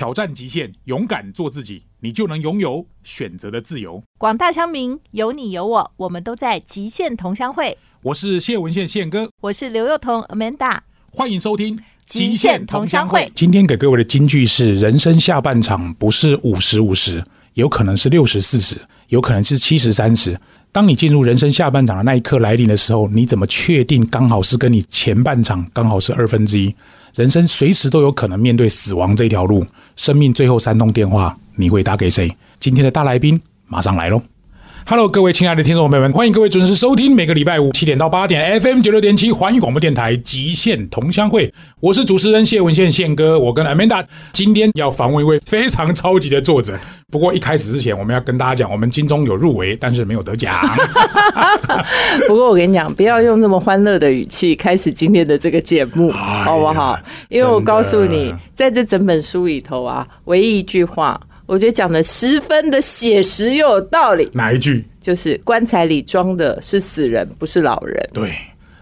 挑战极限，勇敢做自己，你就能拥有选择的自由。广大乡民，有你有我，我们都在极限同乡会。我是谢文宪宪哥，我是刘幼彤 Amanda，欢迎收听《极限同乡会》。今天给各位的金句是：人生下半场不是五十五十，有可能是六十四十，有可能是七十三十。当你进入人生下半场的那一刻来临的时候，你怎么确定刚好是跟你前半场刚好是二分之一？人生随时都有可能面对死亡这条路，生命最后三通电话，你会打给谁？今天的大来宾马上来喽！Hello，各位亲爱的听众朋友们，欢迎各位准时收听每个礼拜五七点到八点 FM 九六点七环宇广播电台极限同乡会。我是主持人谢文宪宪哥，我跟 Amanda 今天要访问一位非常超级的作者。不过一开始之前，我们要跟大家讲，我们金钟有入围，但是没有得奖。不过我跟你讲，不要用这么欢乐的语气开始今天的这个节目，好不好？因为我告诉你，在这整本书里头啊，唯一一句话。我觉得讲的十分的写实又有道理。哪一句？就是棺材里装的是死人，不是老人。对。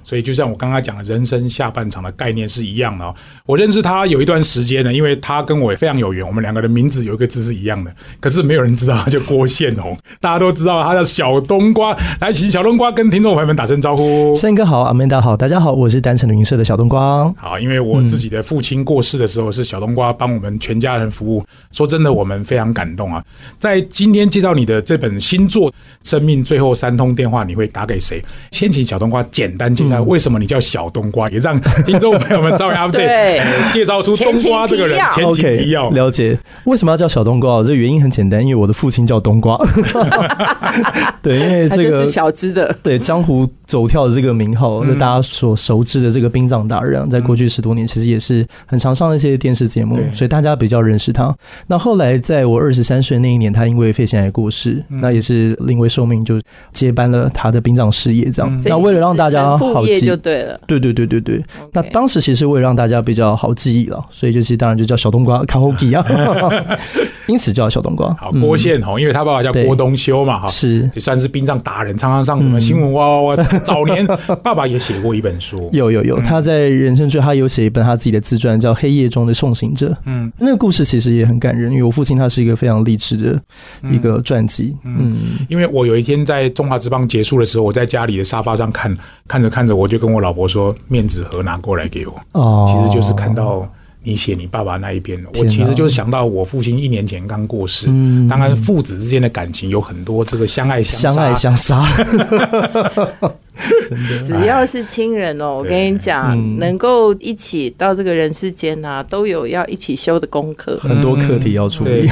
所以，就像我刚刚讲的，人生下半场的概念是一样的哦。我认识他有一段时间呢，因为他跟我也非常有缘，我们两个的名字有一个字是一样的，可是没有人知道他叫郭宪宏，大家都知道他叫小冬瓜。来，请小冬瓜跟听众朋友们打声招呼。森哥好，阿曼达好，大家好，我是单程旅行社的小冬瓜。好，因为我自己的父亲过世的时候，是小冬瓜帮我们全家人服务。说真的，我们非常感动啊。在今天介绍你的这本新作《生命最后三通电话》，你会打给谁？先请小冬瓜简单介绍。为什么你叫小冬瓜？也让听众朋友们稍微 update 介绍出冬瓜这个人。前情提要，了解为什么要叫小冬瓜？这原因很简单，因为我的父亲叫冬瓜。对，因为这个小只的，对江湖走跳的这个名号，就大家所熟知的这个殡葬达人，在过去十多年其实也是很常上一些电视节目，所以大家比较认识他。那后来在我二十三岁那一年，他因为肺腺癌过世，那也是临危受命，就接班了他的殡葬事业。这样，那为了让大家好记。就对了，对对对对对。那当时其实为了让大家比较好记忆了，所以就是当然就叫小冬瓜卡后基啊，因此叫小冬瓜。好，郭宪宏，因为他爸爸叫郭东修嘛，哈，是也算是殡葬达人，常常上什么新闻哇哇哇。早年爸爸也写过一本书，有有有，他在人生最后他有写一本他自己的自传，叫《黑夜中的送行者》。嗯，那个故事其实也很感人，因为我父亲他是一个非常励志的一个传记。嗯，因为我有一天在中华之邦结束的时候，我在家里的沙发上看，看着看着我。就跟我老婆说，面子盒拿过来给我。哦，其实就是看到你写你爸爸那一篇，我其实就是想到我父亲一年前刚过世。嗯，当然父子之间的感情有很多这个相爱相相爱相杀。只要是亲人哦，我跟你讲，能够一起到这个人世间啊，都有要一起修的功课，很多课题要处理。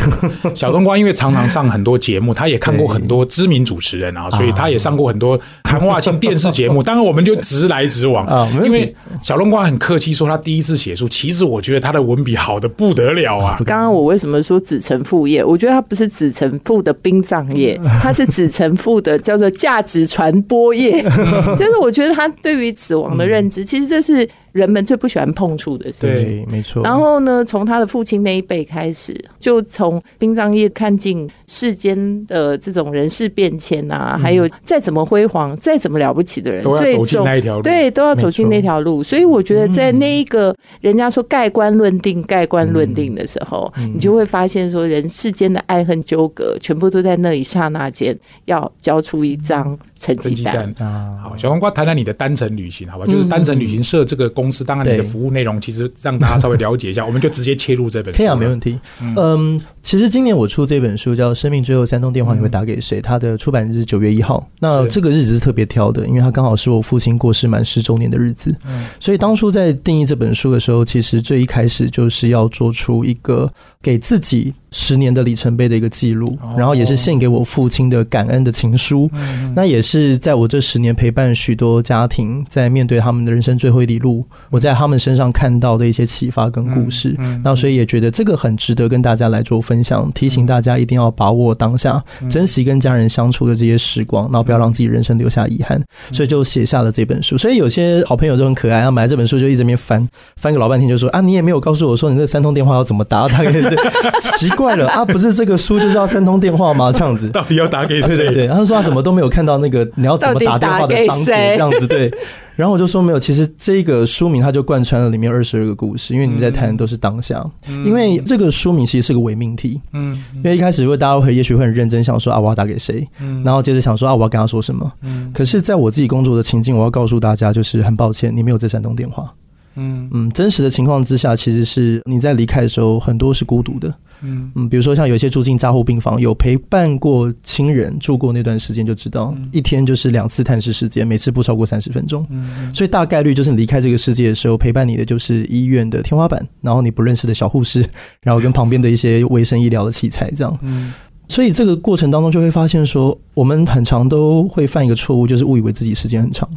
小冬瓜因为常常上很多节目，他也看过很多知名主持人啊，所以他也上过很多谈话性电视节目。当然，我们就直来直往啊，因为小冬瓜很客气说他第一次写书，其实我觉得他的文笔好的不得了啊。刚刚我为什么说子承父业？我觉得他不是子承父的殡葬业，他是子承父的叫做价值传播业。就是我觉得他对于死亡的认知，其实这是。人们最不喜欢碰触的事情，没错。然后呢，从他的父亲那一辈开始，就从殡葬业看尽世间的这种人事变迁啊，还有再怎么辉煌、再怎么了不起的人，都要走进那一条路。对，都要走进那条路。所以我觉得，在那一个人家说盖棺论定、盖棺论定的时候，你就会发现说，人世间的爱恨纠葛，全部都在那一刹那间要交出一张成绩单啊。好，小黄瓜谈谈你的单程旅行，好吧？就是单程旅行社这个公。司当然，你的服务内容其实让大家稍微了解一下，我们就直接切入这本。可以啊，没问题。嗯，其实今年我出这本书叫《生命最后三通电话》，你会打给谁？它的出版日是九月一号。那这个日子是特别挑的，因为它刚好是我父亲过世满十周年的日子。嗯，所以当初在定义这本书的时候，其实最一开始就是要做出一个给自己。十年的里程碑的一个记录，然后也是献给我父亲的感恩的情书。那也是在我这十年陪伴许多家庭，在面对他们的人生最后一里路，我在他们身上看到的一些启发跟故事。那所以也觉得这个很值得跟大家来做分享，提醒大家一定要把握当下，珍惜跟家人相处的这些时光，然后不要让自己人生留下遗憾。所以就写下了这本书。所以有些好朋友就很可爱，他买这本书就一直边翻翻个老半天，就说啊，你也没有告诉我说你这三通电话要怎么打，大概是 奇怪。了啊！不是这个书就是要三通电话吗？这样子 到底要打给谁？对对，他说他怎么都没有看到那个你要怎么打电话的章节，这样子对。然后我就说没有，其实这个书名它就贯穿了里面二十二个故事，因为你们在谈的都是当下。因为这个书名其实是个伪命题，嗯，因为一开始如果大家会也许会很认真想说啊我要打给谁，嗯，然后接着想说啊我要跟他说什么，嗯，可是在我自己工作的情境，我要告诉大家就是很抱歉，你没有这山东电话。嗯。嗯，真实的情况之下，其实是你在离开的时候，很多是孤独的。嗯嗯，比如说像有些住进加护病房，有陪伴过亲人住过那段时间，就知道一天就是两次探视时间，每次不超过三十分钟。嗯，所以大概率就是离开这个世界的时候，陪伴你的就是医院的天花板，然后你不认识的小护士，然后跟旁边的一些卫生医疗的器材这样。嗯，所以这个过程当中就会发现说，我们很长都会犯一个错误，就是误以为自己时间很长。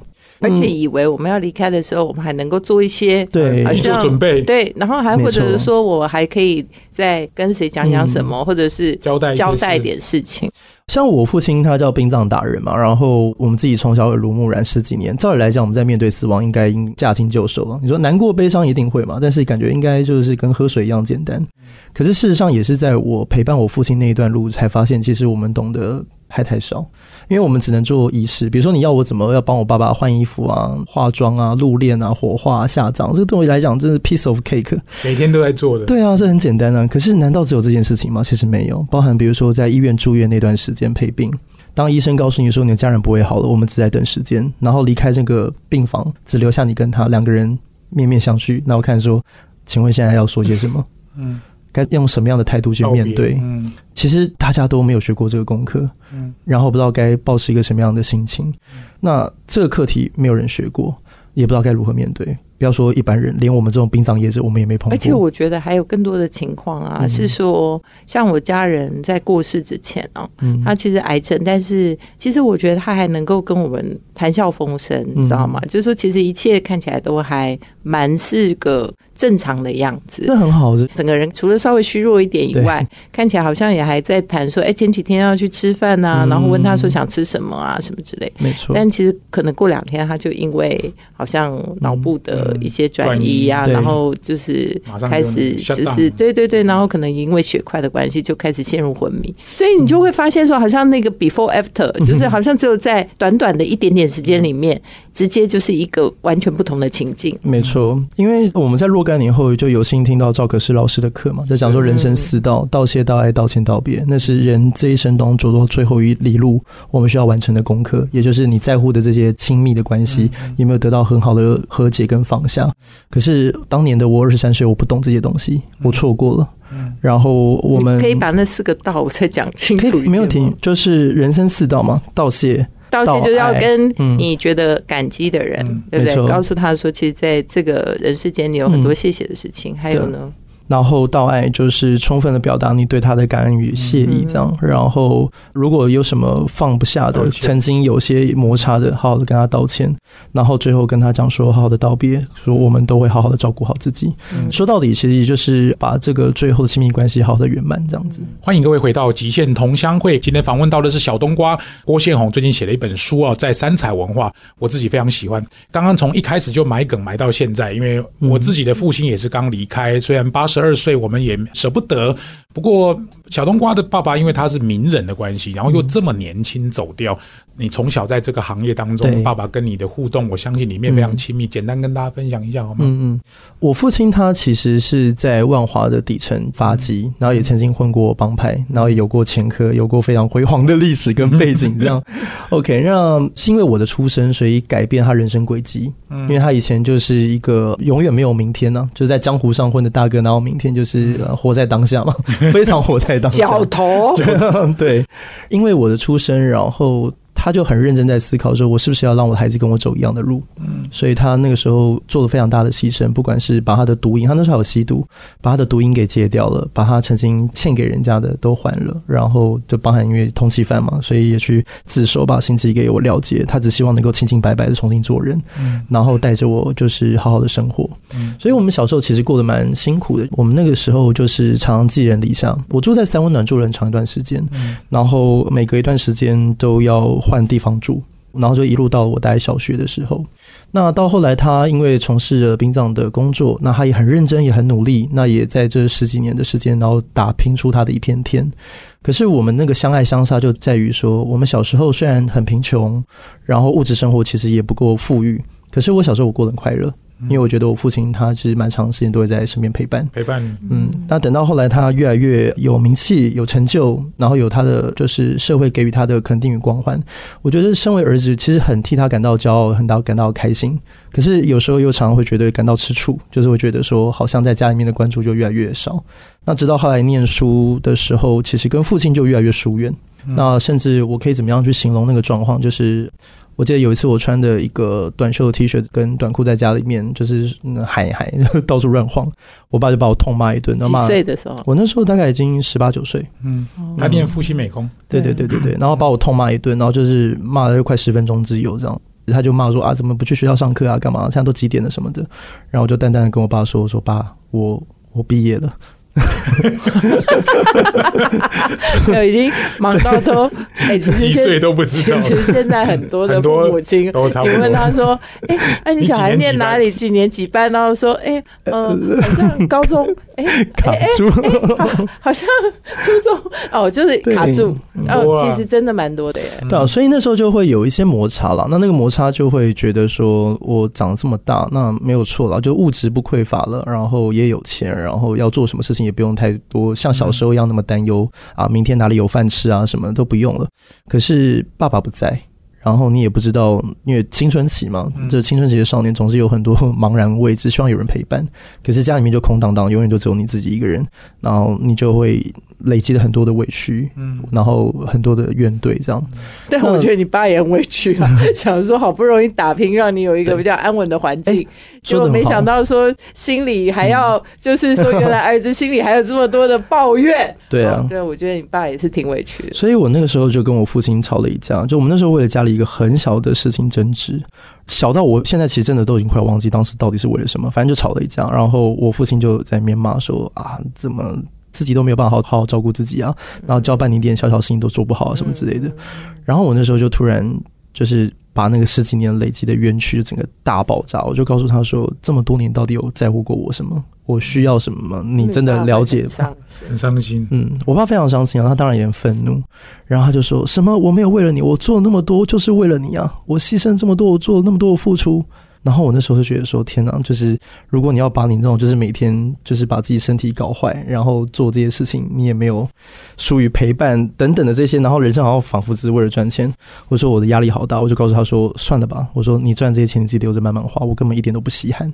而且以为我们要离开的时候，我们还能够做一些对，做准备对，然后还或者是说我还可以再跟谁讲讲什么，或者是交代交代一点事情。像我父亲他叫殡葬达人嘛，然后我们自己从小耳濡目染十几年，照理来讲，我们在面对死亡应该应驾轻就熟了。你说难过悲伤一定会嘛，但是感觉应该就是跟喝水一样简单。可是事实上也是在我陪伴我父亲那一段路，才发现其实我们懂得还太少。因为我们只能做仪式，比如说你要我怎么要帮我爸爸换衣服啊、化妆啊、入殓啊、火化、啊下葬，这个对我来讲真是 piece of cake，每天都在做的。对啊，这很简单啊。可是难道只有这件事情吗？其实没有，包含比如说在医院住院那段时间陪病，当医生告诉你说你的家人不会好了，我们只在等时间，然后离开这个病房，只留下你跟他两个人面面相觑，那我看说，请问现在要说些什么？嗯。该用什么样的态度去面对？嗯，其实大家都没有学过这个功课，嗯，然后不知道该保持一个什么样的心情。那这个课题没有人学过，也不知道该如何面对。不要说一般人，连我们这种殡葬业者，我们也没碰过。而且我觉得还有更多的情况啊，是说像我家人在过世之前啊，他其实癌症，但是其实我觉得他还能够跟我们谈笑风生，你知道吗？就是说，其实一切看起来都还蛮是个。正常的样子，那很好。整个人除了稍微虚弱一点以外，看起来好像也还在谈说，哎，前几天要去吃饭呐，然后问他说想吃什么啊，什么之类。没错。但其实可能过两天他就因为好像脑部的一些转移呀，然后就是开始就是对对对，然后可能因为血块的关系就开始陷入昏迷，所以你就会发现说，好像那个 before after，就是好像只有在短短的一点点时间里面，直接就是一个完全不同的情境。没错，因为我们在若。干年后就有幸听到赵可士老师的课嘛，在讲说人生四道：道谢、道爱、道歉、道别。那是人这一生当中走到最后一里路，我们需要完成的功课，也就是你在乎的这些亲密的关系有没有得到很好的和解跟放下。可是当年的我二十三岁，我不懂这些东西，我错过了。然后我们可以把那四个道再讲清楚，没有题。就是人生四道嘛，道谢。道谢就是要跟你觉得感激的人，对不对？告诉他说，其实在这个人世间，你有很多谢谢的事情。还有呢？然后道爱就是充分的表达你对他的感恩与谢意，这样。然后如果有什么放不下的，曾经有些摩擦的，好好的跟他道歉。然后最后跟他讲说，好好的道别，说我们都会好好的照顾好自己。说到底，其实也就是把这个最后的亲密关系好好的圆满，这样子。欢迎各位回到极限同乡会，今天访问到的是小冬瓜郭宪宏，最近写了一本书啊，在三彩文化，我自己非常喜欢。刚刚从一开始就埋梗埋到现在，因为我自己的父亲也是刚离开，虽然八十。十二岁，我们也舍不得。不过，小冬瓜的爸爸因为他是名人的关系，然后又这么年轻走掉。你从小在这个行业当中，爸爸跟你的互动，我相信里面非常亲密。简单跟大家分享一下好吗？嗯嗯，我父亲他其实是在万华的底层发迹，然后也曾经混过帮派，然后也有过前科，有过非常辉煌的历史跟背景。这样，OK，那是因为我的出生，所以改变他人生轨迹。因为他以前就是一个永远没有明天呢，就在江湖上混的大哥，然后明天就是 活在当下嘛，非常活在当下。脚头，对，因为我的出生，然后。他就很认真在思考说，我是不是要让我的孩子跟我走一样的路？嗯，所以他那个时候做了非常大的牺牲，不管是把他的毒瘾，他那时候有吸毒，把他的毒瘾给戒掉了，把他曾经欠给人家的都还了，然后就包含因为通缉犯嘛，所以也去自首把心机给我了结。他只希望能够清清白白的重新做人，嗯，然后带着我就是好好的生活。嗯，所以我们小时候其实过得蛮辛苦的。我们那个时候就是常常寄人篱下，我住在三温暖住了很长一段时间，然后每隔一段时间都要。换地方住，然后就一路到我待小学的时候。那到后来，他因为从事着殡葬的工作，那他也很认真，也很努力。那也在这十几年的时间，然后打拼出他的一片天。可是我们那个相爱相杀，就在于说，我们小时候虽然很贫穷，然后物质生活其实也不够富裕。可是我小时候我过得很快乐。因为我觉得我父亲他其实蛮长时间都会在身边陪伴陪伴你。嗯，那等到后来他越来越有名气、有成就，然后有他的就是社会给予他的肯定与光环，我觉得身为儿子其实很替他感到骄傲，很到感到开心。可是有时候又常常会觉得感到吃醋，就是会觉得说好像在家里面的关注就越来越少。那直到后来念书的时候，其实跟父亲就越来越疏远。那甚至我可以怎么样去形容那个状况？就是我记得有一次我穿的一个短袖 T 恤跟短裤在家里面，就是海海到处乱晃，我爸就把我痛骂一顿。几岁的时候？我那时候大概已经十八九岁。嗯，他念复兴美工。对对对对对，然后把我痛骂一顿，然后就是骂了快十分钟之有这样，他就骂说啊，怎么不去学校上课啊？干嘛？现在都几点了什么的？然后我就淡淡的跟我爸说：“我说爸，我我毕业了。” 有已经忙到都 哎，其实几岁都不知道。其实现在很多的 父母亲，你问他说：“哎，哎，你小孩念哪里？几年几班？”然后说：“哎，嗯，好像高中。”哎，卡住，好像初中哦，就是卡住。哦，其实真的蛮多的耶。对啊，所以那时候就会有一些摩擦了。那那个摩擦就会觉得说，我长这么大，那没有错了，就物质不匮乏了，然后也有钱，然后要做什么事情也不用太多像小时候一样那么担忧啊，明天哪里有饭吃啊，什么都不用了。可是爸爸不在。然后你也不知道，因为青春期嘛，这青春期的少年总是有很多茫然未知，希望有人陪伴。可是家里面就空荡荡，永远就只有你自己一个人，然后你就会。累积了很多的委屈，嗯，然后很多的怨怼，这样。但我觉得你爸也很委屈啊，想说好不容易打拼，让你有一个比较安稳的环境，结果没想到说心里还要，就是说原来儿子心里还有这么多的抱怨。对啊，对，我觉得你爸也是挺委屈的。所以我那个时候就跟我父亲吵了一架，就我们那时候为了家里一个很小的事情争执，小到我现在其实真的都已经快忘记当时到底是为了什么，反正就吵了一架。然后我父亲就在面骂说啊，怎么？自己都没有办法好好好照顾自己啊，然后交办你点小小事情都做不好啊，什么之类的。然后我那时候就突然就是把那个十几年累积的冤屈整个大爆炸，我就告诉他说：这么多年到底有在乎过我什么？我需要什么吗？你真的了解吗？很伤心。嗯，我爸非常伤心啊，他当然也很愤怒。然后他就说什么：我没有为了你，我做了那么多就是为了你啊！我牺牲这么多，我做了那么多的付出。然后我那时候就觉得说，天哪！就是如果你要把你这种，就是每天就是把自己身体搞坏，然后做这些事情，你也没有疏于陪伴等等的这些，然后人生好像仿佛只是为了赚钱。我说我的压力好大，我就告诉他说，算了吧。我说你赚这些钱，你自己留着慢慢花，我根本一点都不稀罕。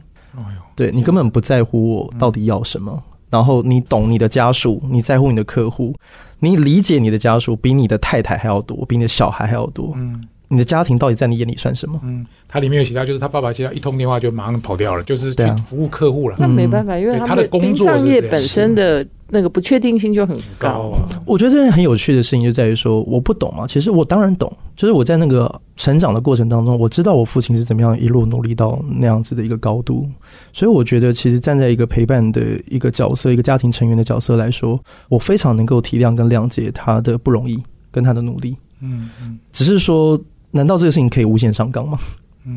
对你根本不在乎我到底要什么。然后你懂你的家属，你在乎你的客户，你理解你的家属比你的太太还要多，比你的小孩还要多。嗯。你的家庭到底在你眼里算什么？嗯，他里面有写到，就是他爸爸接到一通电话就马上跑掉了，就是去服务客户了。那没办法，因为他的工作业本身的那个不确定性就很高啊。我觉得这件很有趣的事情就在于说，我不懂嘛。其实我当然懂，就是我在那个成长的过程当中，我知道我父亲是怎么样一路努力到那样子的一个高度。所以我觉得，其实站在一个陪伴的一个角色，一个家庭成员的角色来说，我非常能够体谅跟谅解他的不容易跟他的努力。嗯嗯，只是说。难道这个事情可以无限上纲吗？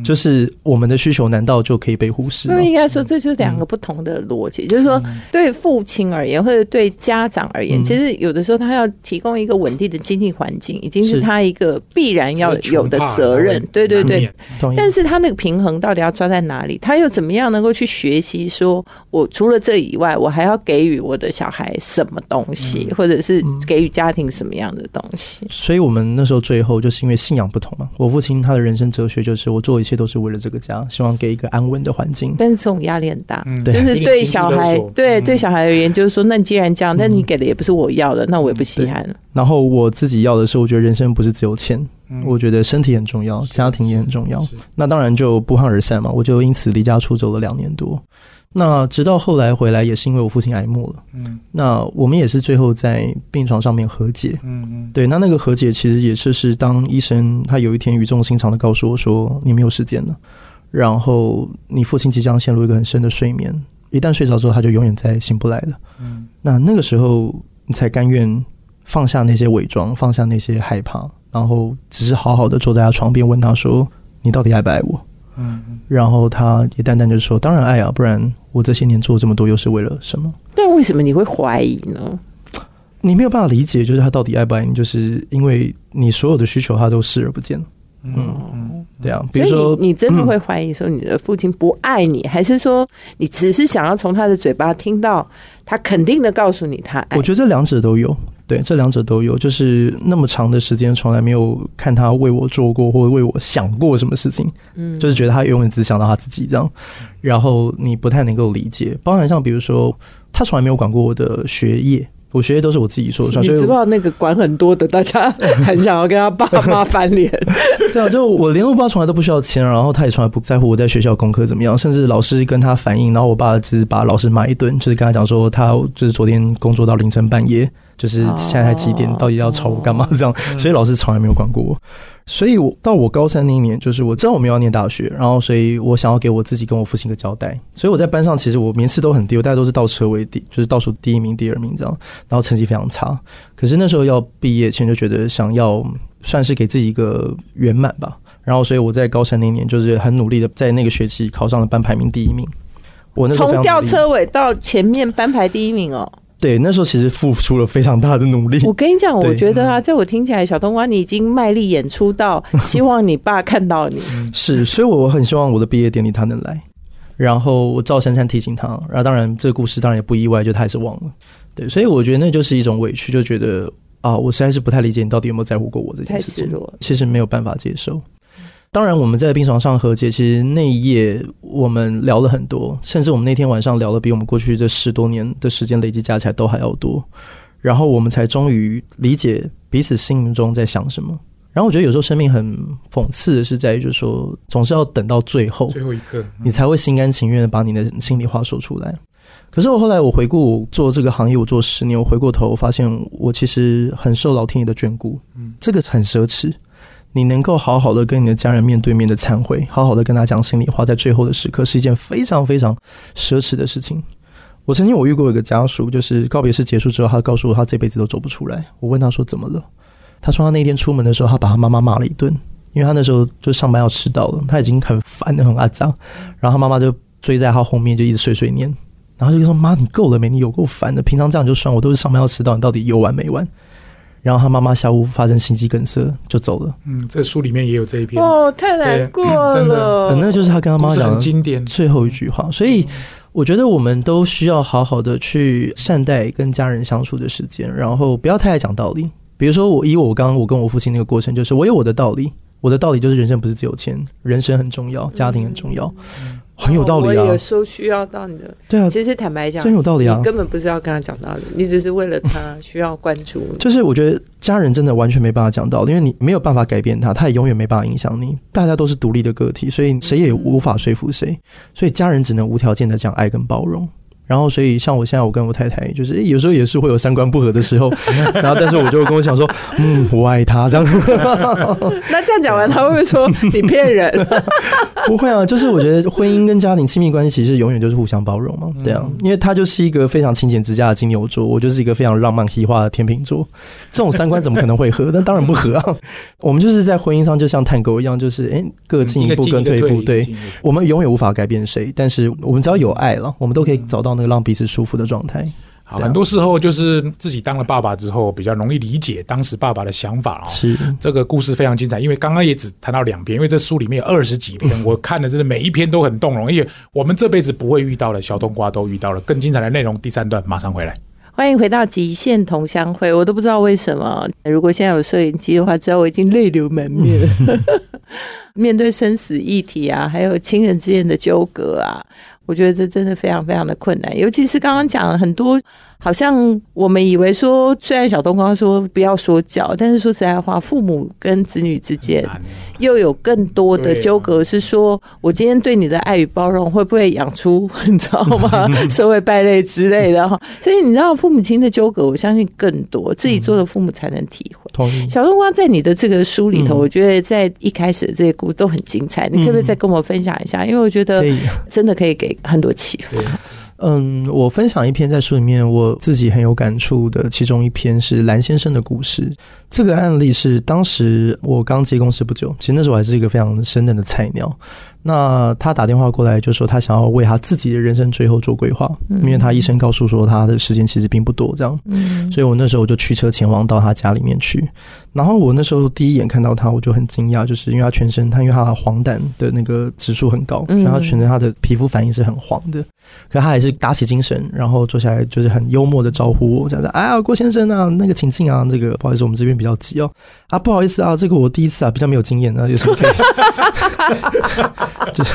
就是我们的需求难道就可以被忽视？那应该说，这就是两个不同的逻辑。就是说，对父亲而言，或者对家长而言，其实有的时候他要提供一个稳定的经济环境，已经是他一个必然要有的责任。对对对。但是他那个平衡到底要抓在哪里？他又怎么样能够去学习？说我除了这以外，我还要给予我的小孩什么东西，或者是给予家庭什么样的东西？所以我们那时候最后就是因为信仰不同嘛。我父亲他的人生哲学就是我做。一切都是为了这个家，希望给一个安稳的环境。但是这种压力很大，就是对小孩，对对小孩而言，就是说，那既然这样，但你给的也不是我要的，那我也不稀罕了。然后我自己要的是，我觉得人生不是只有钱，我觉得身体很重要，家庭也很重要。那当然就不欢而散嘛，我就因此离家出走了两年多。那直到后来回来，也是因为我父亲挨末了。嗯，那我们也是最后在病床上面和解。嗯嗯，对，那那个和解其实也是是当医生他有一天语重心长的告诉我说：“你没有时间了，然后你父亲即将陷入一个很深的睡眠，一旦睡着之后，他就永远再醒不来了。”嗯，那那个时候你才甘愿放下那些伪装，放下那些害怕，然后只是好好的坐在他床边，问他说：“你到底爱不爱我？”嗯，然后他也淡淡就说：“当然爱啊，不然我这些年做这么多又是为了什么？”但为什么你会怀疑呢？你没有办法理解，就是他到底爱不爱你，就是因为你所有的需求他都视而不见。嗯，对啊，比如说你真的会怀疑说你的父亲不爱你，还是说你只是想要从他的嘴巴听到他肯定的告诉你他爱？我觉得这两者都有，对，这两者都有。就是那么长的时间，从来没有看他为我做过或者为我想过什么事情，嗯，就是觉得他永远只想到他自己这样，然后你不太能够理解。包含像比如说，他从来没有管过我的学业。我学业都是我自己说的算，你知道那个管很多的，大家 很想要跟他爸妈翻脸。对啊，就我连我爸从来都不需要钱，然后他也从来不在乎我在学校功课怎么样，甚至老师跟他反映，然后我爸只是把老师骂一顿，就是跟他讲说他就是昨天工作到凌晨半夜。就是现在才几点，到底要吵我干嘛？这样，所以老师从来没有管过我。所以，我到我高三那一年，就是我知道我们要念大学，然后，所以我想要给我自己跟我父亲一个交代。所以我在班上，其实我名次都很低，我大家都是倒车为第，就是倒数第一名、第二名这样，然后成绩非常差。可是那时候要毕业前，就觉得想要算是给自己一个圆满吧。然后，所以我在高三那年，就是很努力的在那个学期考上了班排名第一名。我那从吊车尾到前面班排第一名哦。对，那时候其实付出了非常大的努力。我跟你讲，我觉得啊，在我听起来，小冬瓜你已经卖力演出到希望你爸看到你。是，所以我很希望我的毕业典礼他能来。然后我赵珊珊提醒他，然后当然这个故事当然也不意外，就他还是忘了。对，所以我觉得那就是一种委屈，就觉得啊，我实在是不太理解你到底有没有在乎过我这件事情。其实没有办法接受。当然，我们在病床上和解。其实那一夜我们聊了很多，甚至我们那天晚上聊的比我们过去这十多年的时间累计加起来都还要多。然后我们才终于理解彼此心中在想什么。然后我觉得有时候生命很讽刺的是在于，就是说总是要等到最后最后一刻，你才会心甘情愿的把你的心里话说出来。可是我后来我回顾做这个行业，我做十年，我回过头发现我其实很受老天爷的眷顾。嗯，这个很奢侈。你能够好好的跟你的家人面对面的忏悔，好好的跟他讲心里话，在最后的时刻是一件非常非常奢侈的事情。我曾经我遇过一个家属，就是告别式结束之后，他告诉我他这辈子都走不出来。我问他说怎么了？他说他那天出门的时候，他把他妈妈骂了一顿，因为他那时候就上班要迟到了，他已经很烦的很阿脏，然后他妈妈就追在他后面就一直碎碎念，然后就说妈你够了没？你有够烦的，平常这样就算，我都是上班要迟到，你到底有完没完？然后他妈妈下午发生心肌梗塞就走了。嗯，这书里面也有这一篇。哦，太难过了。真的，那就是他跟他妈讲的经典最后一句话。所以我觉得我们都需要好好的去善待跟家人相处的时间，然后不要太爱讲道理。比如说我以我刚刚我跟我父亲那个过程，就是我有我的道理，我的道理就是人生不是只有钱，人生很重要，家庭很重要。很有道理啊！我有时候需要到你的，对啊。其实坦白讲，真有道理啊！你根本不是要跟他讲道理，你只是为了他 需要关注。就是我觉得家人真的完全没办法讲道理，因为你没有办法改变他，他也永远没办法影响你。大家都是独立的个体，所以谁也无法说服谁。所以家人只能无条件的讲爱跟包容。然后，所以像我现在，我跟我太太，就是有时候也是会有三观不合的时候。然后，但是我就跟我想说，嗯，我爱他这样子。那这样讲完，他会不会说你骗人？不会啊，就是我觉得婚姻跟家庭亲密关系其实永远就是互相包容嘛。对啊，因为他就是一个非常勤俭持家的金牛座，我就是一个非常浪漫喜化的天秤座。这种三观怎么可能会合？那当然不合啊。我们就是在婚姻上就像探戈一样，就是哎，各进一步，各退一步。对，我们永远无法改变谁，但是我们只要有爱了，我们都可以找到。那个让彼此舒服的状态，好，很多时候就是自己当了爸爸之后，比较容易理解当时爸爸的想法哦。是这个故事非常精彩，因为刚刚也只谈到两篇，因为这书里面有二十几篇，我看的真的每一篇都很动容，因为我们这辈子不会遇到的小冬瓜都遇到了。更精彩的内容，第三段马上回来。欢迎回到极限同乡会，我都不知道为什么，如果现在有摄影机的话，知道我已经泪流满面了。面对生死议题啊，还有亲人之间的纠葛啊。我觉得这真的非常非常的困难，尤其是刚刚讲了很多，好像我们以为说，虽然小东刚说不要说教，但是说实在话，父母跟子女之间又有更多的纠葛，是说我今天对你的爱与包容会不会养出你知道吗？社会败类之类的哈。所以你知道父母亲的纠葛，我相信更多自己做的父母才能体会。小冬瓜在你的这个书里头，我觉得在一开始的这些故事都很精彩，你可不可以再跟我分享一下？因为我觉得真的可以给很多启发。嗯，我分享一篇在书里面我自己很有感触的，其中一篇是蓝先生的故事。这个案例是当时我刚接公司不久，其实那时候我还是一个非常生嫩的菜鸟。那他打电话过来就说他想要为他自己的人生最后做规划，因为他医生告诉说他的时间其实并不多，这样，所以我那时候我就驱车前往到他家里面去。然后我那时候第一眼看到他，我就很惊讶，就是因为他全身，他因为他的黄疸的那个指数很高，所以他全身他的皮肤反应是很黄的。可他还是打起精神，然后坐下来就是很幽默的招呼我，讲说：“哎呀，郭先生啊，那个请进啊，这个不好意思，我们这边比较急哦。啊，不好意思啊，这个我第一次啊，比较没有经验啊，有什么可以，就是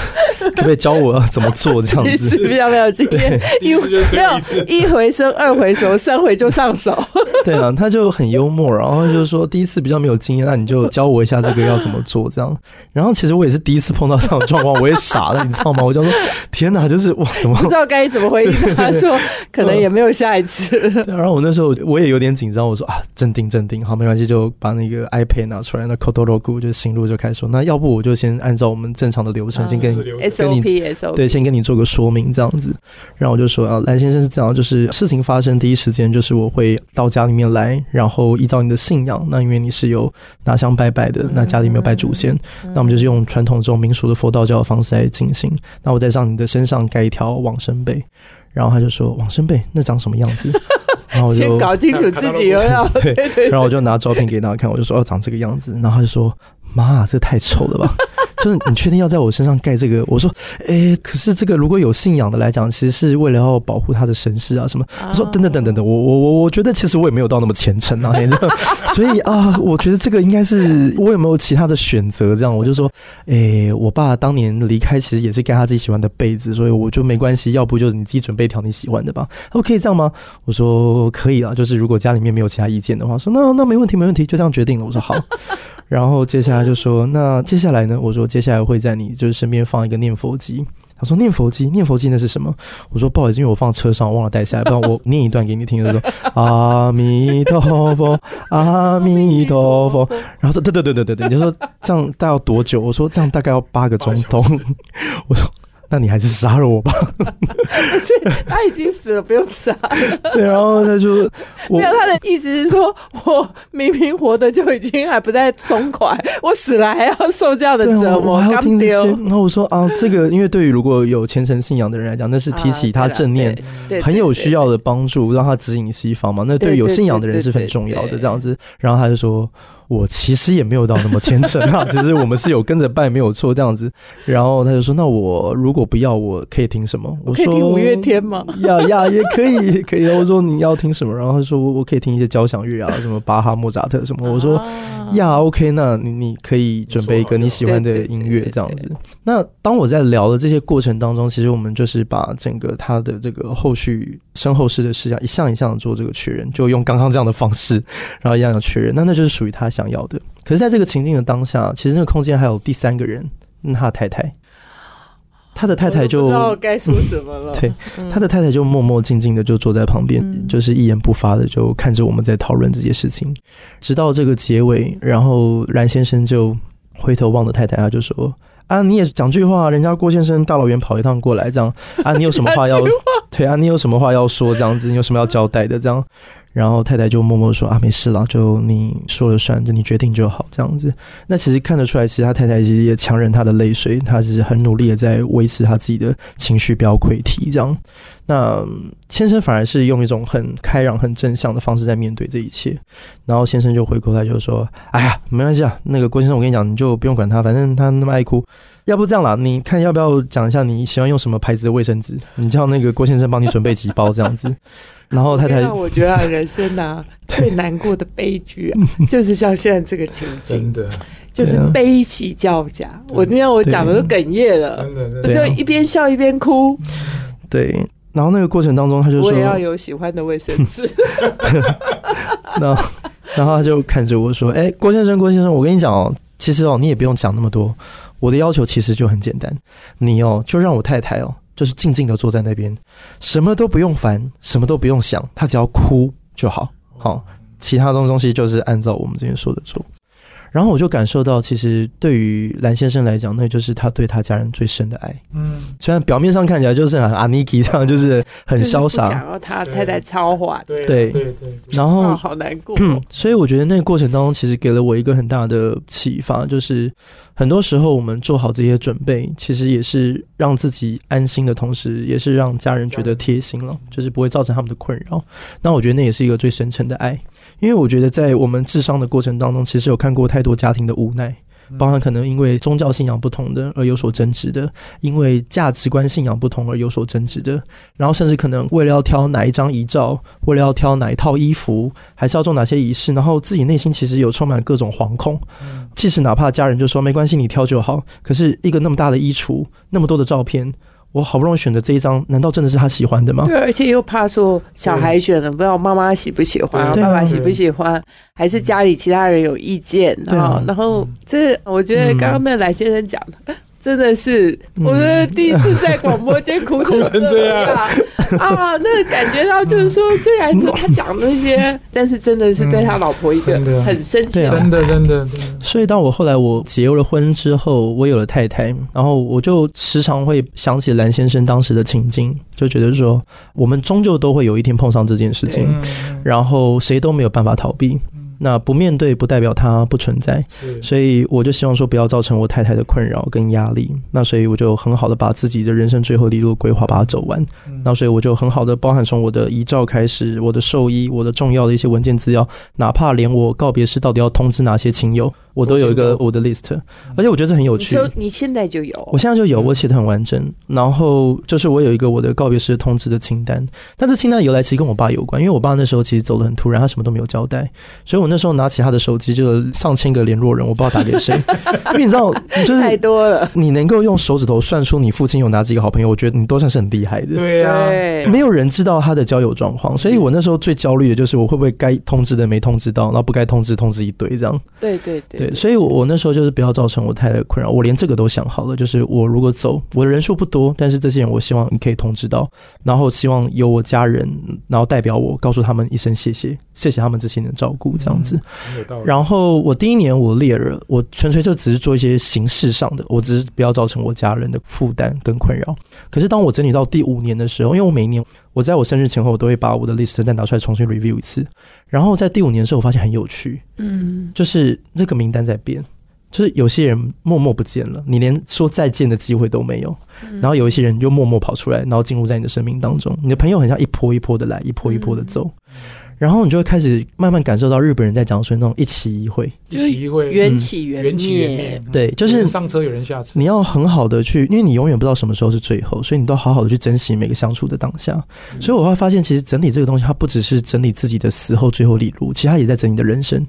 可不可以教我怎么做这样子？比较没有经验，一没有一回生二回熟，三回就上手。对啊，他就很幽默，然后就是说第一次比较没有经验，那你就教我一下这个要怎么做这样。然后其实我也是第一次碰到这种状况，我也傻了，你知道吗？我就说天哪，就是哇，怎么？不知道该怎么回应他，说可能也没有下一次。然后我那时候我也有点紧张，我说啊，镇定镇定，好，没关系，就把那个 iPad 拿出来，那 Codologu 就行路就开始说，那要不我就先按照我们正常的流程，先跟跟你对，先跟你做个说明这样子。然后我就说啊，蓝先生是这样，就是事情发生第一时间就是我会到家里面来，然后依照你的信仰，那因为你是有拿香拜拜的，那家里没有拜祖先，那我们就是用传统这种民俗的佛道教的方式来进行。那我再让你的身上盖一条。往生被，然后他就说：“往生被那长什么样子？”然后我就搞清楚自己有要 对对，然后我就拿照片给他看，我就说：“哦，长这个样子。”然后他就说：“妈，这太丑了吧。”就是你确定要在我身上盖这个？我说，哎，可是这个如果有信仰的来讲，其实是为了要保护他的神事啊什么。他说，等等等等等，我我我我觉得其实我也没有到那么虔诚啊，所以啊，我觉得这个应该是我有没有其他的选择？这样我就说，哎，我爸当年离开其实也是盖他自己喜欢的被子，所以我就没关系，要不就是你自己准备一条你喜欢的吧。他说可以这样吗？我说可以啊，就是如果家里面没有其他意见的话，说那那没问题没问题，就这样决定了。我说好。然后接下来就说，那接下来呢？我说接下来会在你就是身边放一个念佛机。他说念佛机，念佛机那是什么？我说不好意思，因为我放车上忘了带下来，不然我念一段给你听。他说 阿弥陀佛，阿弥陀佛。然后说对对对对对对，你就说这样大概要多久？我说这样大概要八个钟头。我说。那你还是杀了我吧！他已经死了，不用杀。对，然后他就没有他的意思是说，我明明活的就已经还不太松快，我死了还要受这样的折磨，还要听这些。然后我说啊，这个因为对于如果有虔诚信仰的人来讲，那是提起他正念，很有需要的帮助，让他指引西方嘛。那对于有信仰的人是很重要的。这样子，然后他就说。我其实也没有到那么虔诚啊，只是我们是有跟着拜没有错这样子。然后他就说：“那我如果不要，我可以听什么？” 我说：“听五月天吗？” 呀呀，也可以，可以。我说：“你要听什么？”然后他说：“我我可以听一些交响乐啊，什么巴哈、莫扎特什么。”我说：“呀，OK，那你你可以准备一个你喜欢的音乐这样子。”那当我在聊的这些过程当中，其实我们就是把整个他的这个后续身后事的事项一项一项的做这个确认，就用刚刚这样的方式，然后一样的确认。那那就是属于他。想要的，可是在这个情境的当下，其实那个空间还有第三个人，他的太太，他的太太就不知道该说什么了。对，他的太太就默默静静的就坐在旁边，就是一言不发的就看着我们在讨论这些事情，直到这个结尾，然后冉先生就回头望着太太，他就说：“啊，你也讲句话，人家郭先生大老远跑一趟过来，这样啊，你有什么话要对啊？你有什么话要说？这样子，你有什么要交代的？这样。”然后太太就默默说啊，没事了，就你说了算，就你决定就好，这样子。那其实看得出来，其实他太太其实也强忍他的泪水，他是很努力的在维持他自己的情绪不要溃堤，这样。那先生反而是用一种很开朗、很正向的方式在面对这一切。然后先生就回过来就说：“哎呀，没关系啊，那个郭先生，我跟你讲，你就不用管他，反正他那么爱哭。要不这样啦，你看要不要讲一下你喜欢用什么牌子的卫生纸？你叫那个郭先生帮你准备几包这样子。”然后太太，我觉得人生啊 最难过的悲剧啊，就是像现在这个情景，真的就是悲喜交加。我那天我讲的都哽咽了，真的，就一边笑一边哭。对，然后那个过程当中，他就说：“我也要有喜欢的卫生纸。”那然后他就看着我说：“哎，郭先生，郭先生，我跟你讲哦，其实哦，你也不用讲那么多。我的要求其实就很简单，你哦，就让我太太哦。”就是静静的坐在那边，什么都不用烦，什么都不用想，他只要哭就好。好，其他东东西就是按照我们之前说的做。然后我就感受到，其实对于蓝先生来讲，那就是他对他家人最深的爱。嗯，虽然表面上看起来就是很阿尼基这样，就是很潇洒，想要他太太超缓，对对。对对，然后哦，好难过。嗯，所以我觉得那个过程当中，其实给了我一个很大的启发，就是很多时候我们做好这些准备，其实也是让自己安心的同时，也是让家人觉得贴心了，就是不会造成他们的困扰。那我觉得那也是一个最深沉的爱，因为我觉得在我们智商的过程当中，其实有看过太多家庭的无奈。包含可能因为宗教信仰不同的而有所争执的，因为价值观信仰不同而有所争执的，然后甚至可能为了要挑哪一张遗照，为了要挑哪一套衣服，还是要做哪些仪式，然后自己内心其实有充满各种惶恐。即使哪怕家人就说没关系，你挑就好，可是一个那么大的衣橱，那么多的照片，我好不容易选的这一张，难道真的是他喜欢的吗？对，而且又怕说小孩选了，不知道妈妈喜不喜欢，爸爸啊喜不喜欢，还是家里其他人有意见，啊然后这我觉得刚刚那蓝先生讲的。真的是，嗯。我的第一次在广播间哭 哭成这样。啊！啊，那个感觉到就是说，虽然说他讲那些，但是真的是对他老婆一个很深切对啊真的真的真的，所以当我后来我结了婚之后，我有了太太，然后我就时常会想起蓝先生当时的情境，就觉得说，我们终究都会有一天碰上这件事情，嗯，然后谁都没有办法逃避。那不面对不代表它不存在，所以我就希望说不要造成我太太的困扰跟压力。那所以我就很好的把自己的人生最后的一路规划把它走完。嗯那所以我就很好的包含从我的遗照开始，我的寿衣，我的重要的一些文件资料，哪怕连我告别式到底要通知哪些亲友，我都有一个我的 list。而且我觉得这很有趣。你就你现在就有我，现在就有，嗯我写的很完整。然后就是我有一个我的告别式通知的清单，但这清单由来其实跟我爸有关，因为我爸那时候其实走的很突然，他什么都没有交代，所以我那时候拿起他的手机就有上千个联络人，我不知道打给谁，因为你知道，就是太多了。你能够用手指头算出你父亲有哪几个好朋友，我觉得你都算是很厉害的。对啊没有人知道他的交友状况，所以我那时候最焦虑的就是我会不会该通知的没通知到，然后不该通知通知一堆这样。对对对对，所以我我那时候就是不要造成我太太的困扰，我连这个都想好了，就是我如果走，我的人数不多，但是这些人我希望你可以通知到，然后希望有我家人，然后代表我告诉他们一声谢谢，谢谢他们这些年的照顾，这样子。然后我第一年我列了，我纯粹就只是做一些形式上的，我只是不要造成我家人的负担跟困扰。可是当我整理到第五年的时候，因为我每一年我在我生日前后，我都会把我的 list 再拿出来重新 review 一次。然后在第五年的时候，我发现很有趣，嗯，就是这个名单在变。就是有些人默默不见了，你连说再见的机会都没有。然后有一些人又默默跑出来，然后进入在你的生命当中。你的朋友很像一波一波的来，一波一波的走。然后你就会开始慢慢感受到日本人在讲说那种一期一会，一期一会缘起缘缘起缘灭。灭，，对，就是上车有人下车，你要很好的去，因为你永远不知道什么时候是最后，所以你都好好的去珍惜每个相处的当下。所以我会发现，其实整理这个东西，它不只是整理自己的死后最后礼路，其实它也在整理你的人生。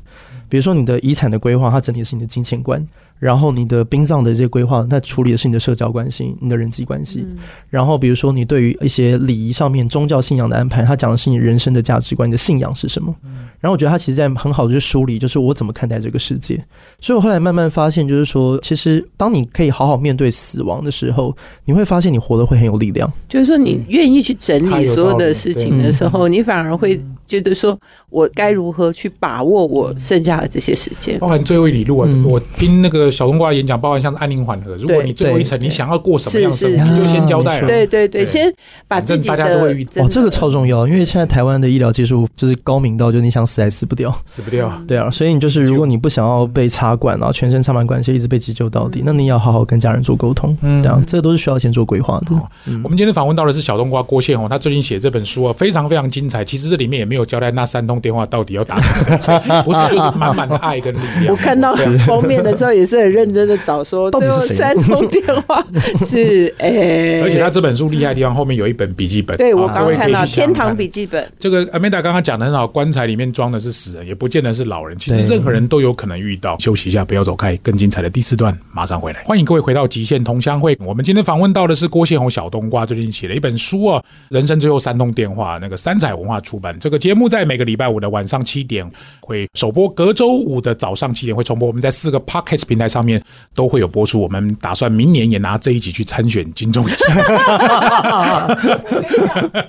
比如说你的遗产的规划，它整体是你的金钱观；然后你的殡葬的这些规划，那处理的是你的社交关系、你的人际关系。嗯然后比如说你对于一些礼仪上面宗教信仰的安排，它讲的是你人生的价值观，你的信仰是什么。然后我觉得他其实在很好的去梳理，就是我怎么看待这个世界。所以我后来慢慢发现，就是说，其实当你可以好好面对死亡的时候，你会发现你活得会很有力量。就是说，你愿意去整理所有的事情的时候，你反而会觉得说，我该如何去把握我剩下的这些时间。包含最后一里路啊，嗯我听那个小冬瓜的演讲，包含像是安宁缓和。如果你最后一层你想要过什么样的生是活，你就先交代了。对对对，先把自己大家都会遇的哦，这个超重要，因为现在台湾的医疗技术就是高明到，就你想死还死不掉。死不掉。对啊，所以你就是如果你不想要被插管，然后全身插满管线一直被急救到底，那你也要好好跟家人做沟通。嗯这样，这都是需要先做规划的。嗯我们今天访问到的是小冬瓜郭宪宏，他最近写这本书啊，非常非常精彩。其实这里面也没有交代那三通电话到底要打给谁，不是就是满满的爱跟力量。我看到封面的时候也是很认真的找说，最后到底是谁三通电话 是诶，而且他这本书厉害的地方，后面有一本笔记本。对我刚看到《天堂笔记本》，这个 Amanda 刚刚讲的很好，棺材里面装的是死人，也不见得是老人。其实任何人都有可能遇到。休息一下，不要走开，更精彩的第四段马上回来。欢迎各位回到极限同乡会。我们今天访问到的是郭宪宏小冬瓜，最近写了一本书啊，《人生最后三通电话》，那个三彩文化出版。这个节目在每个礼拜五的晚上七点会首播，隔周五的早上七点会重播。我们在四个 Podcast 平台上面都会有播出。我们打算明年也拿这一集去参选金钟奖。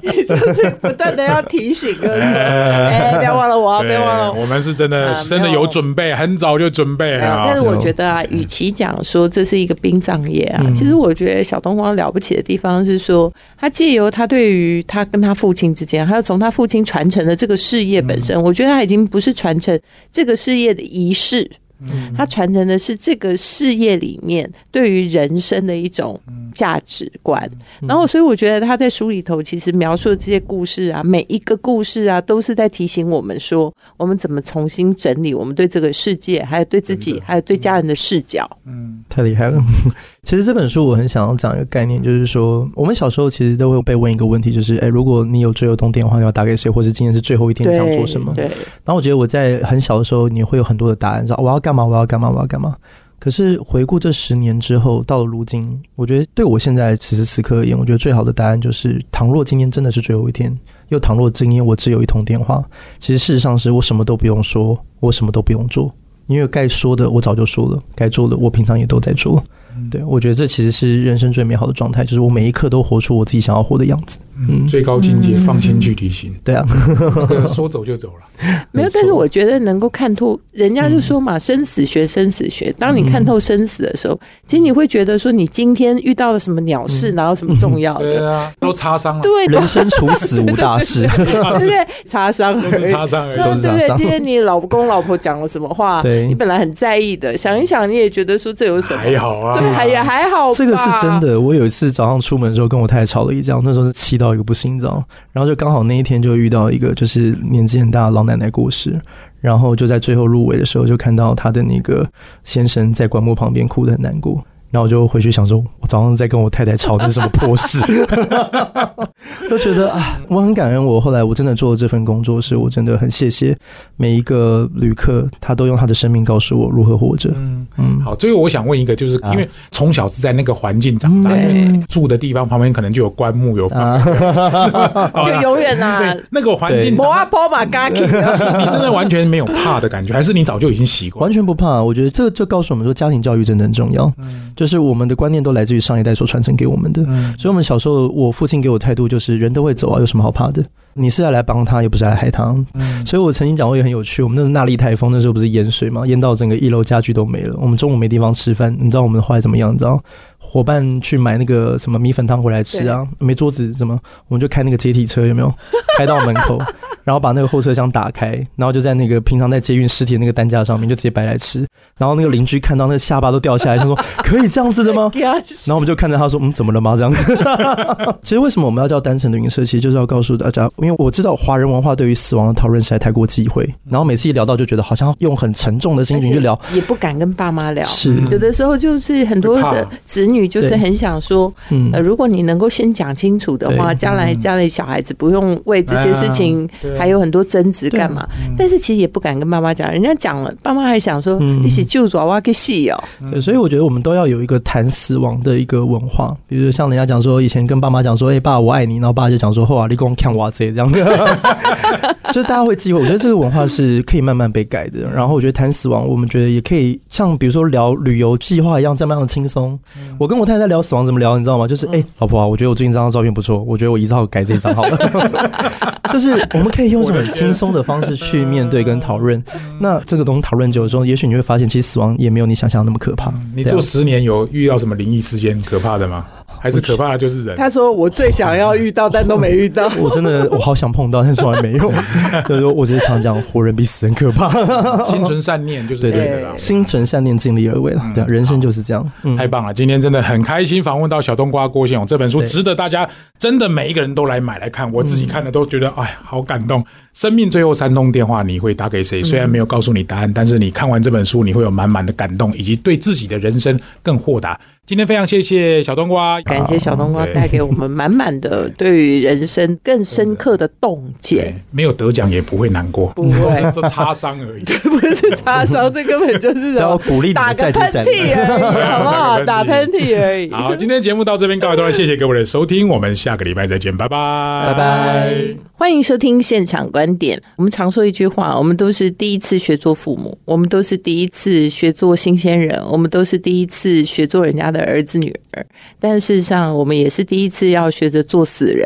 你 就是不断的要提醒各位，哎，不要忘了我要别忘了。我们是真的真的有准备，很早就准备了。但是我觉得啊，与其讲说这是一个殡葬业啊，其实我觉得小东光了不起的地方是说，他借由他对于他跟他父亲之间，还有从他父亲传承的这个事业本身，我觉得他已经不是传承这个事业的仪式。他传承的是这个事业里面对于人生的一种价值观，然后所以我觉得他在书里头其实描述的这些故事啊，每一个故事啊，都是在提醒我们说，我们怎么重新整理我们对这个世界，还有对自己，还有对家人的视角。嗯，太厉害了。其实这本书我很想要讲一个概念，就是说，我们小时候其实都会被问一个问题，就是，哎，如果你有最后一通电话，你要打给谁，或者今天是最后一天，你想做什么？对。然后我觉得我在很小的时候，你会有很多的答案，说我要干嘛，我要干嘛，我要干嘛。可是回顾这十年之后，到了如今，我觉得对我现在此时此刻而言，我觉得最好的答案就是：倘若今天真的是最后一天，又倘若今天我只有一通电话，其实事实上是我什么都不用说，我什么都不用做，因为该说的我早就说了，该做的我平常也都在做。对，我觉得这其实是人生最美好的状态，就是我每一刻都活出我自己想要活的样子。嗯，最高境界，放心去旅行。对啊，说走就走了。没有，但是我觉得能够看透，人家就说嘛，生死学，生死学。当你看透生死的时候，其实你会觉得说，你今天遇到了什么鸟事，哪有什么重要的？对啊，都擦伤了。对，人生除死无大事，对不对？擦伤都是擦伤而已。对对对，今天你老公老婆讲了什么话？对，你本来很在意的，想一想，你也觉得说这有什么？还好啊，对，还也还好。这个是真的。我有一次早上出门的时候，跟我太太吵了一架，那时候是气到一个不行，你知道。然后就刚好那一天就遇到一个就是年纪很大的老奶奶过世，然后就在最后入围的时候就看到她的那个先生在棺木旁边哭的很难过。然后我就回去想说，我早上在跟我太太吵那什么破事，都觉得啊，我很感恩。我后来我真的做了这份工作，是我真的很谢谢每一个旅客，他都用他的生命告诉我如何活着。嗯嗯。好，最后我想问一个，就是因为从小是在那个环境长大，住的地方旁边可能就有棺木，有 就永远啊，那个环境。摩阿波马嘎你真的完全没有怕的感觉，还是你早就已经习惯？完全不怕。我觉得这就告诉我们说，家庭教育真的很重要。嗯，就。就是我们的观念都来自于上一代所传承给我们的，所以，我们小时候，我父亲给我态度就是，人都会走啊，有什么好怕的？你是要来帮他，又不是来害他。所以我曾经讲过也很有趣，我们那个纳利台风那时候不是淹水嘛，淹到整个一楼家具都没了，我们中午没地方吃饭，你知道我们后来怎么样？你知道伙伴去买那个什么米粉汤回来吃啊，没桌子怎么？我们就开那个阶梯车，有没有？开到门口。然后把那个后车厢打开，然后就在那个平常在接运尸体的那个担架上面，就直接摆来吃。然后那个邻居看到那个下巴都掉下来，他说：“ 可以这样子的吗？”然后我们就看着他说：“嗯，怎么了吗？”这样。其实为什么我们要叫单程的云社？其实就是要告诉大家，因为我知道华人文化对于死亡的讨论实在太过忌讳。然后每次一聊到，就觉得好像用很沉重的心情去聊，也不敢跟爸妈聊。是。有的时候就是很多的子女就是很想说，呃，如果你能够先讲清楚的话，将来家里小孩子不用为这些事情还有很多争。执干嘛？但是其实也不敢跟爸妈讲，人家讲了，爸妈还想说一起救爪哇给戏哦。对，所以我觉得我们都要有一个谈死亡的一个文化，比如像人家讲说，以前跟爸妈讲说，哎，爸，我爱你，然后爸就讲说，哇，你跟我看哇这这样，就是大家会忌讳。我觉得这个文化是可以慢慢被改的。然后我觉得谈死亡，我们觉得也可以像比如说聊旅游计划一样，这么样的轻松。我跟我太太聊死亡怎么聊，你知道吗？就是哎，老婆啊，我觉得我最近这张照片不错，我觉得我一照改这张好了。就是我们可以用这种轻松。的方式去面对跟讨论，那这个东西讨论久了之后，也许你会发现，其实死亡也没有你想象那么可怕。你做十年有遇到什么灵异事件可怕的吗？还是可怕的就是人。他说：“我最想要遇到，但都没遇到。我真的，我好想碰到，但是从来没有。所以说，我只是常讲，活人比死人可怕。心存善念就是对的啦，心存善念，尽力而为了。对，人生就是这样。太棒了！今天真的很开心，访问到小冬瓜郭先勇这本书，值得大家真的每一个人都来买来看。我自己看了都觉得，哎，好感动。生命最后三通电话，你会打给谁？虽然没有告诉你答案，但是你看完这本书，你会有满满的感动，以及对自己的人生更豁达。今天非常谢谢小冬瓜，感谢小冬瓜带给我们满满的 对于人生更深刻的洞见。没有得奖也不会难过，不会，这擦伤而已，这不是擦伤，这根本就是要鼓励打个喷嚏而已，好不好？打喷嚏而已。好，今天节目到这边告一段落，谢谢各位的收听，我们下个礼拜再见，拜拜，拜拜。欢迎收听现场观点。我们常说一句话，我们都是第一次学做父母，我们都是第一次学做新鲜人，我们都是第一次学做人家。的儿子女儿，但是事实上，我们也是第一次要学着做死人。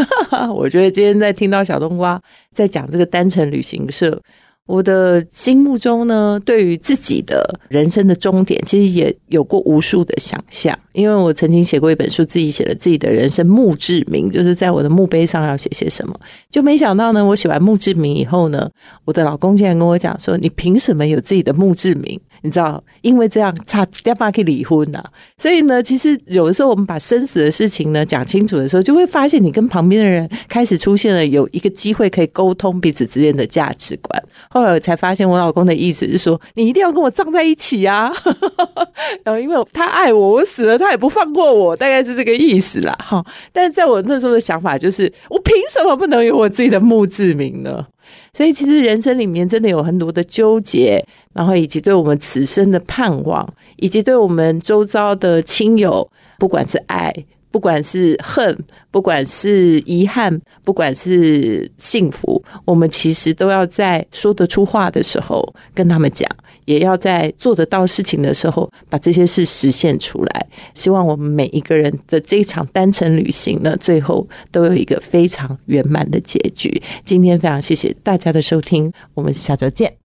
我觉得今天在听到小冬瓜在讲这个单程旅行社。我的心目中呢，对于自己的人生的终点，其实也有过无数的想象。因为我曾经写过一本书，自己写了自己的人生墓志铭，就是在我的墓碑上要写些什么。就没想到呢，我写完墓志铭以后呢，我的老公竟然跟我讲说：“你凭什么有自己的墓志铭？”你知道，因为这样差点把可以离婚呐。所以呢，其实有的时候我们把生死的事情呢讲清楚的时候，就会发现你跟旁边的人开始出现了有一个机会可以沟通彼此之间的价值观。后来我才发现，我老公的意思是说，你一定要跟我葬在一起呀。然后因为他爱我，我死了他也不放过我，大概是这个意思啦。哈，但是在我那时候的想法就是，我凭什么不能有我自己的墓志铭呢？所以，其实人生里面真的有很多的纠结，然后以及对我们此生的盼望，以及对我们周遭的亲友，不管是爱，不管是恨，不管是遗憾，不管是幸福，我们其实都要在说得出话的时候跟他们讲。也要在做得到事情的时候，把这些事实现出来。希望我们每一个人的这场单程旅行呢，最后都有一个非常圆满的结局。今天非常谢谢大家的收听，我们下周见。